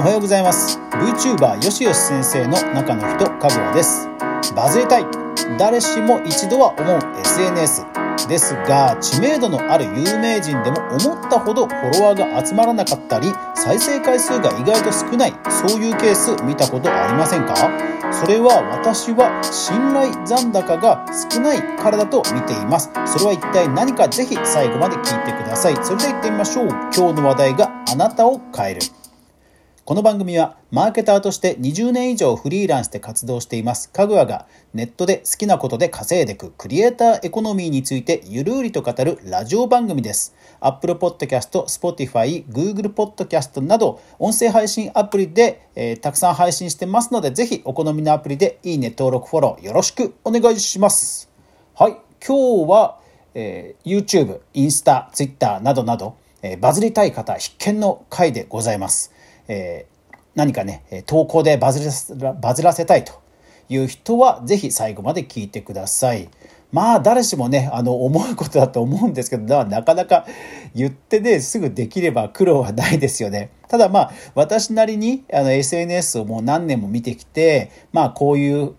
おはようございます。VTuber よしよし先生の中の人かぐわです。バズりたい。誰しも一度は思う SNS ですが知名度のある有名人でも思ったほどフォロワーが集まらなかったり再生回数が意外と少ない。そういうケース見たことありませんか？それは私は信頼残高が少ないからだと見ています。それは一体何か？ぜひ最後まで聞いてください。それでは行ってみましょう。今日の話題があなたを変える。この番組はマーケターとして20年以上フリーランスで活動していますかぐわがネットで好きなことで稼いでいくクリエイターエコノミーについてゆるりと語るラジオ番組です。Apple Podcast、Spotify、Google Podcast など音声配信アプリで、えー、たくさん配信してますのでぜひお好みのアプリでいいね登録フォローよろしくお願いします。はい、今日は、えー、YouTube、インスタ、Twitter などなど、えー、バズりたい方必見の回でございます。えー、何かね、投稿でバズらバズらせたいという人は、ぜひ最後まで聞いてください。まあ、誰しもね、あの、思うことだと思うんですけど、なかなか言ってね、すぐできれば苦労はないですよね。ただまあ、私なりにあの SNS をもう何年も見てきて、まあ、こういう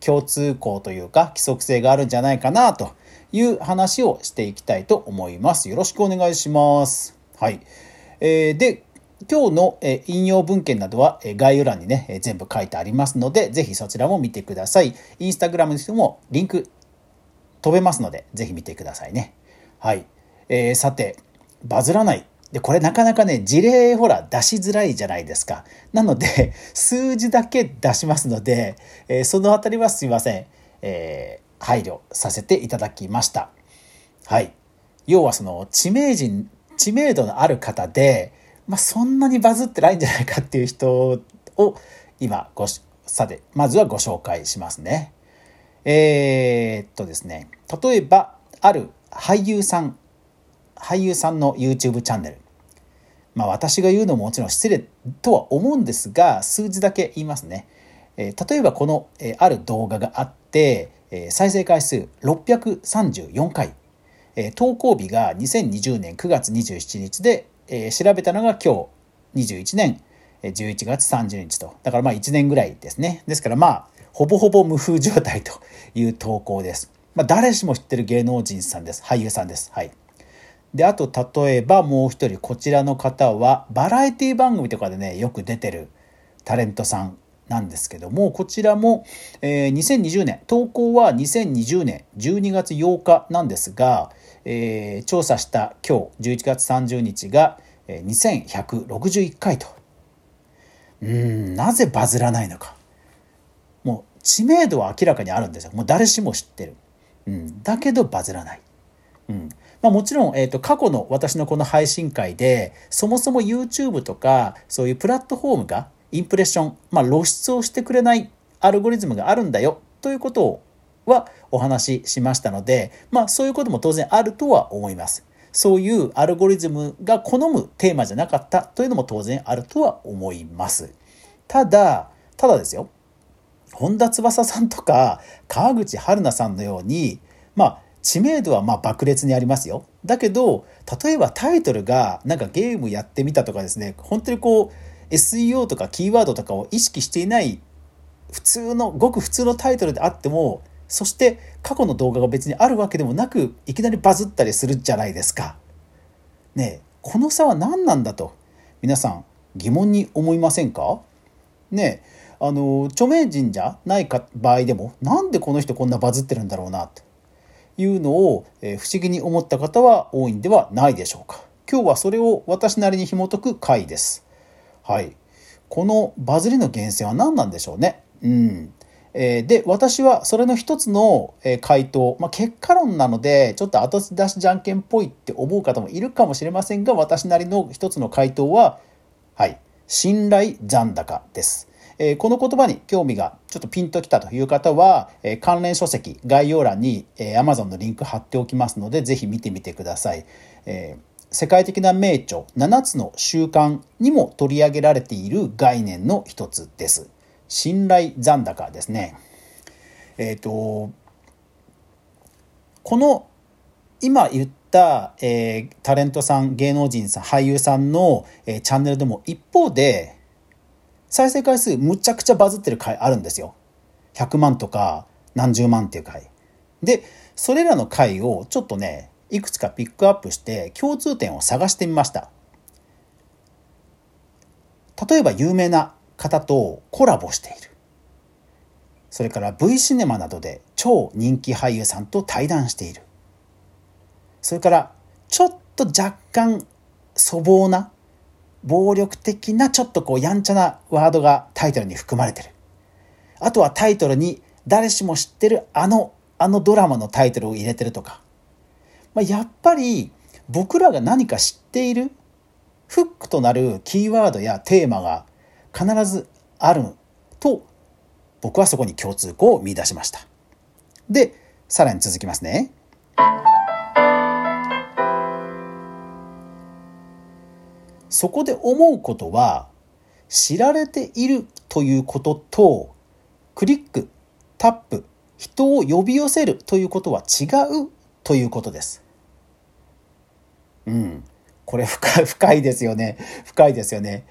共通項というか規則性があるんじゃないかなという話をしていきたいと思います。よろしくお願いします。はい。えー、で、今日の引用文献などは概要欄にね、全部書いてありますので、ぜひそちらも見てください。インスタグラムにしてもリンク飛べますので、ぜひ見てくださいね。はい。えー、さて、バズらない。で、これなかなかね、事例ほら出しづらいじゃないですか。なので、数字だけ出しますので、えー、そのあたりはすいません。えー、配慮させていただきました。はい。要はその知名人、知名度のある方で、まあ、そんなにバズってないんじゃないかっていう人を今ごしさてまずはご紹介しますね。えー、っとですね例えばある俳優さん俳優さんの YouTube チャンネルまあ私が言うのももちろん失礼とは思うんですが数字だけ言いますね。えー、例えばこの、えー、ある動画があって、えー、再生回数634回、え、投稿日が2020年9月27日でえー、調べたのが今日21年11月30日と。だからまあ1年ぐらいですね。ですからまあ、ほぼほぼ無風状態という投稿です。まあ誰しも知ってる芸能人さんです。俳優さんです。はい。で、あと例えばもう一人、こちらの方はバラエティ番組とかでね、よく出てるタレントさんなんですけども、こちらも、えー、2020年、投稿は2020年12月8日なんですが、えー、調査した今日11月30日が2161回と。うん、なぜバズらないのか。もう知名度は明らかにあるんですよ。もう誰しも知ってる。うん、だけどバズらない。うんまあ、もちろん、えーと、過去の私のこの配信会でそもそも YouTube とかそういうプラットフォームがインプレッション、まあ、露出をしてくれないアルゴリズムがあるんだよということはお話ししましたので、まあ、そういうことも当然あるとは思います。そういうアルゴリズムが好むテーマじゃなかったというのも当然あるとは思います。ただ、ただですよ。本田翼さんとか川口春奈さんのように、まあ、知名度はまあ爆裂にありますよ。だけど、例えばタイトルがなんかゲームやってみたとかですね、本当にこう、SEO とかキーワードとかを意識していない普通のごく普通のタイトルであってもそして過去の動画が別にあるわけでもなくいきなりバズったりするじゃないですか。ねえこの差は何なんだと皆さん疑問に思いませんか？ねあの著名人じゃないか場合でもなんでこの人こんなバズってるんだろうなというのを、え不思議に思った方は多いんではないでしょうか。今日はそれを私なりに紐解く回です。はい。このバズりの源泉は何なんでしょうね？うん。えー、で、私はそれの一つの回答、まあ、結果論なので、ちょっと後出しじゃんけんっぽいって思う方もいるかもしれませんが、私なりの一つの回答は、はい、信頼残高です。えー、この言葉に興味がちょっとピンときたという方は、えー、関連書籍概要欄に、えー、Amazon のリンク貼っておきますので、ぜひ見てみてください。えー世界的な名著7つの習慣にも取り上げられている概念の一つです。信頼残高ですね。えっ、ー、と、この今言った、えー、タレントさん、芸能人さん、俳優さんの、えー、チャンネルでも一方で、再生回数むちゃくちゃバズってる回あるんですよ。100万とか何十万っていう回。で、それらの回をちょっとね、いくつかピックアップして共通点を探してみました。例えば有名な方とコラボしている。それから V シネマなどで超人気俳優さんと対談している。それからちょっと若干粗暴な暴力的なちょっとこうやんちゃなワードがタイトルに含まれてる。あとはタイトルに誰しも知ってるあの、あのドラマのタイトルを入れてるとか。まあ、やっぱり僕らが何か知っているフックとなるキーワードやテーマが必ずあると僕はそこに共通項を見出しました。で、さらに続きますね。そこで思うことは知られているということとクリックタップ人を呼び寄せるということは違うということです。うん。これ深い、深いですよね。深いですよね。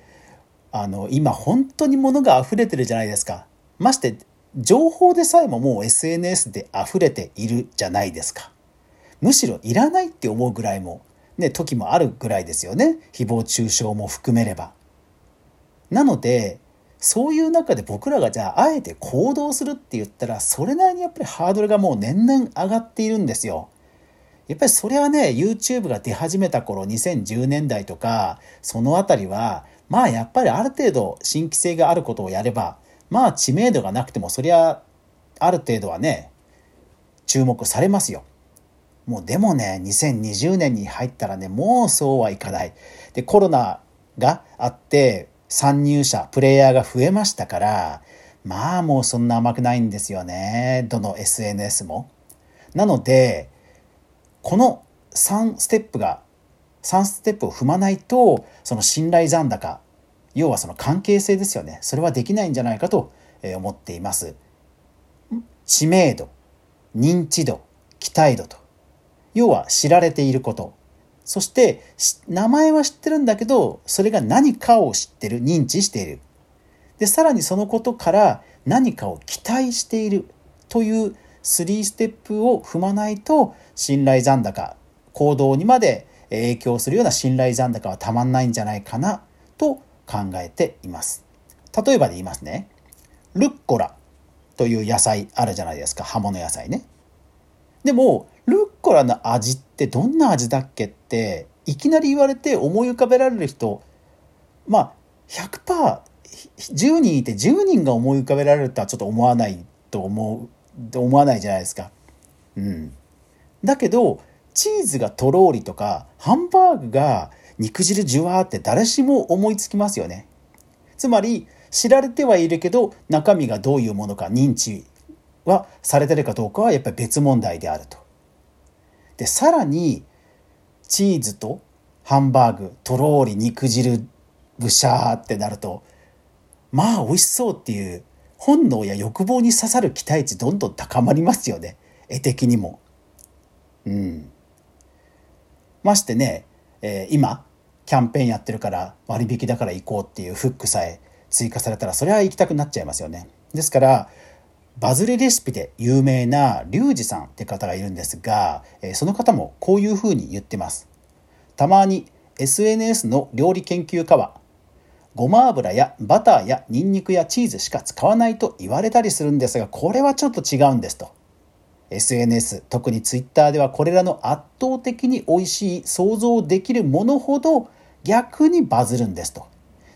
あの、今本当に物が溢れてるじゃないですか。まして、情報でさえももう SNS で溢れているじゃないですか。むしろいらないって思うぐらいもね、時もあるぐらいですよね。誹謗中傷も含めれば。なので、そういう中で僕らがじゃああえて行動するって言ったら、それなりにやっぱりハードルがもう年々上がっているんですよ。やっぱりそれはね、YouTube が出始めた頃、2010年代とか、そのあたりは、まあやっぱりある程度新規性があることをやれば、まあ知名度がなくても、そりゃ、ある程度はね、注目されますよ。もうでもね、2020年に入ったらね、もうそうはいかない。で、コロナがあって、参入者、プレイヤーが増えましたから、まあもうそんな甘くないんですよね。どの SNS も。なので、この3ステップが、3ステップを踏まないと、その信頼残高、要はその関係性ですよね。それはできないんじゃないかと思っています。知名度、認知度、期待度と。要は知られていること。そして、名前は知ってるんだけど、それが何かを知ってる、認知している。で、さらにそのことから何かを期待しているという3ステップを踏まないと、信頼残高、行動にまで影響するような信頼残高はたまんないんじゃないかなと考えています。例えばで言いますね。ルッコラという野菜あるじゃないですか。葉物野菜ね。でも、ルッコラの味ってどんな味だっけっていきなり言われて思い浮かべられる人まあ 100%10 人いて10人が思い浮かべられるとはちょっと思わないと思う思わないじゃないですか。うん、だけどチーズがとろーりとかハンバーグが肉汁ジュワーって誰しも思いつきますよね。つまり知られてはいるけど中身がどういうものか認知はされてるかどうかはやっぱり別問題であると。で、さらに、チーズとハンバーグ、とろーり、肉汁、ブシャーってなると、まあ美味しそうっていう本能や欲望に刺さる期待値どんどん高まりますよね。絵的にも。うん。ましてね、えー、今、キャンペーンやってるから割引だから行こうっていうフックさえ追加されたらそれは行きたくなっちゃいますよね。ですから、バズりレシピで有名なリュウジさんって方がいるんですが、えその方もこういうふうに言ってます。たまに SNS の料理研究家は、ごま油やバターやニンニクやチーズしか使わないと言われたりするんですが、これはちょっと違うんですと。SNS、特に Twitter ではこれらの圧倒的に美味しい想像できるものほど逆にバズるんですと。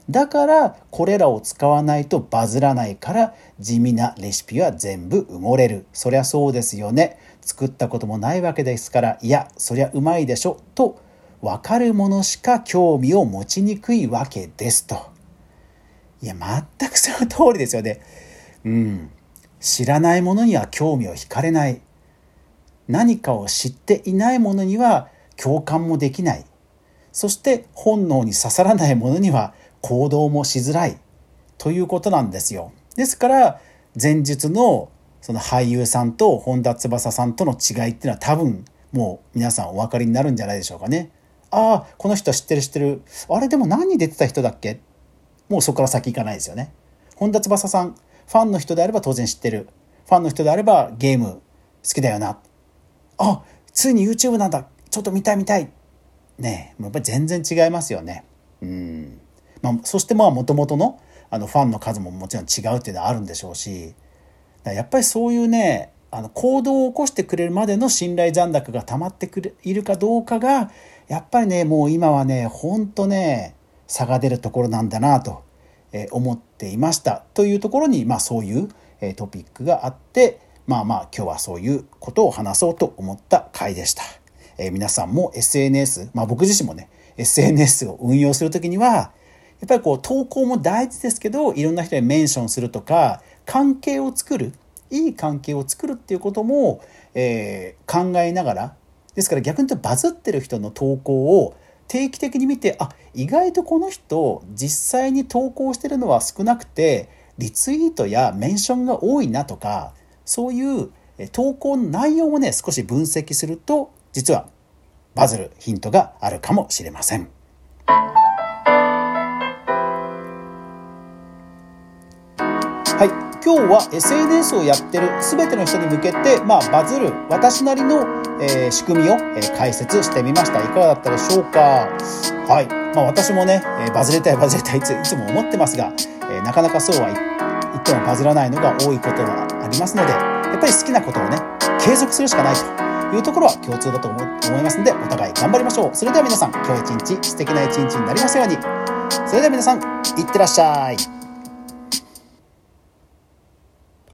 だからこれらを使わないとバズらないから地味なレシピは全部埋もれる。そりゃそうですよね。作ったこともないわけですから、いや、そりゃうまいでしょ。と分かるものしか興味を持ちにくいわけですと。いや、全くその通りですよね。うん。知らないものには興味を惹かれない。何かを知っていないものには共感もできない。そして本能に刺さらないものには行動もしづらいということなんですよ。ですから前述のその俳優さんと本田翼さんとの違いっていうのは多分もう皆さんお分かりになるんじゃないでしょうかね。ああこの人は知ってる知ってるあれでも何に出てた人だっけ？もうそこから先行かないですよね。本田翼さん、ファンの人であれば当然知ってる。ファンの人であればゲーム好きだよな。あ、ついに YouTube なんだ。ちょっと見たい見たい。ねえやっぱり全然違いますよね。うん。まあ、そしてまあ、もともとの、あの、ファンの数ももちろん違うっていうのはあるんでしょうし、やっぱりそういうね、あの、行動を起こしてくれるまでの信頼残高が溜まってくれ、いるかどうかが、やっぱりね、もう今はね、ほんとね、差が出るところなんだなと思っていました。というところに、まあそういうトピックがあって、まあまあ今日はそういうことを話そうと思った回でした。えー、皆さんも SNS、まあ僕自身もね、SNS を運用するときには、やっぱりこう投稿も大事ですけど、いろんな人にメンションするとか、関係を作る、いい関係を作るっていうことも、えー、考えながら、ですから逆に言うとバズってる人の投稿を定期的に見て、あ、意外とこの人実際に投稿してるのは少なくて、リツイートやメンションが多いなとか、そういう投稿の内容もね、少し分析すると、実はバズるヒントがあるかもしれません。今日は SNS をやってる全ての人に向けて、まあ、バズる私なりの、えー、仕組みを、えー、解説してみました。いかがだったでしょうか？はい。まあ、私もね、えー、バズりたいバズりたいいついつも思ってますが、えなかなかそうは言ってもバズらないのが多いことはありますので、やっぱり好きなことをね、継続するしかないというところは共通だと思いますので、お互い頑張りましょう。それでは皆さん、今日一日素敵な一日になりますように。それでは皆さん、いってらっしゃい。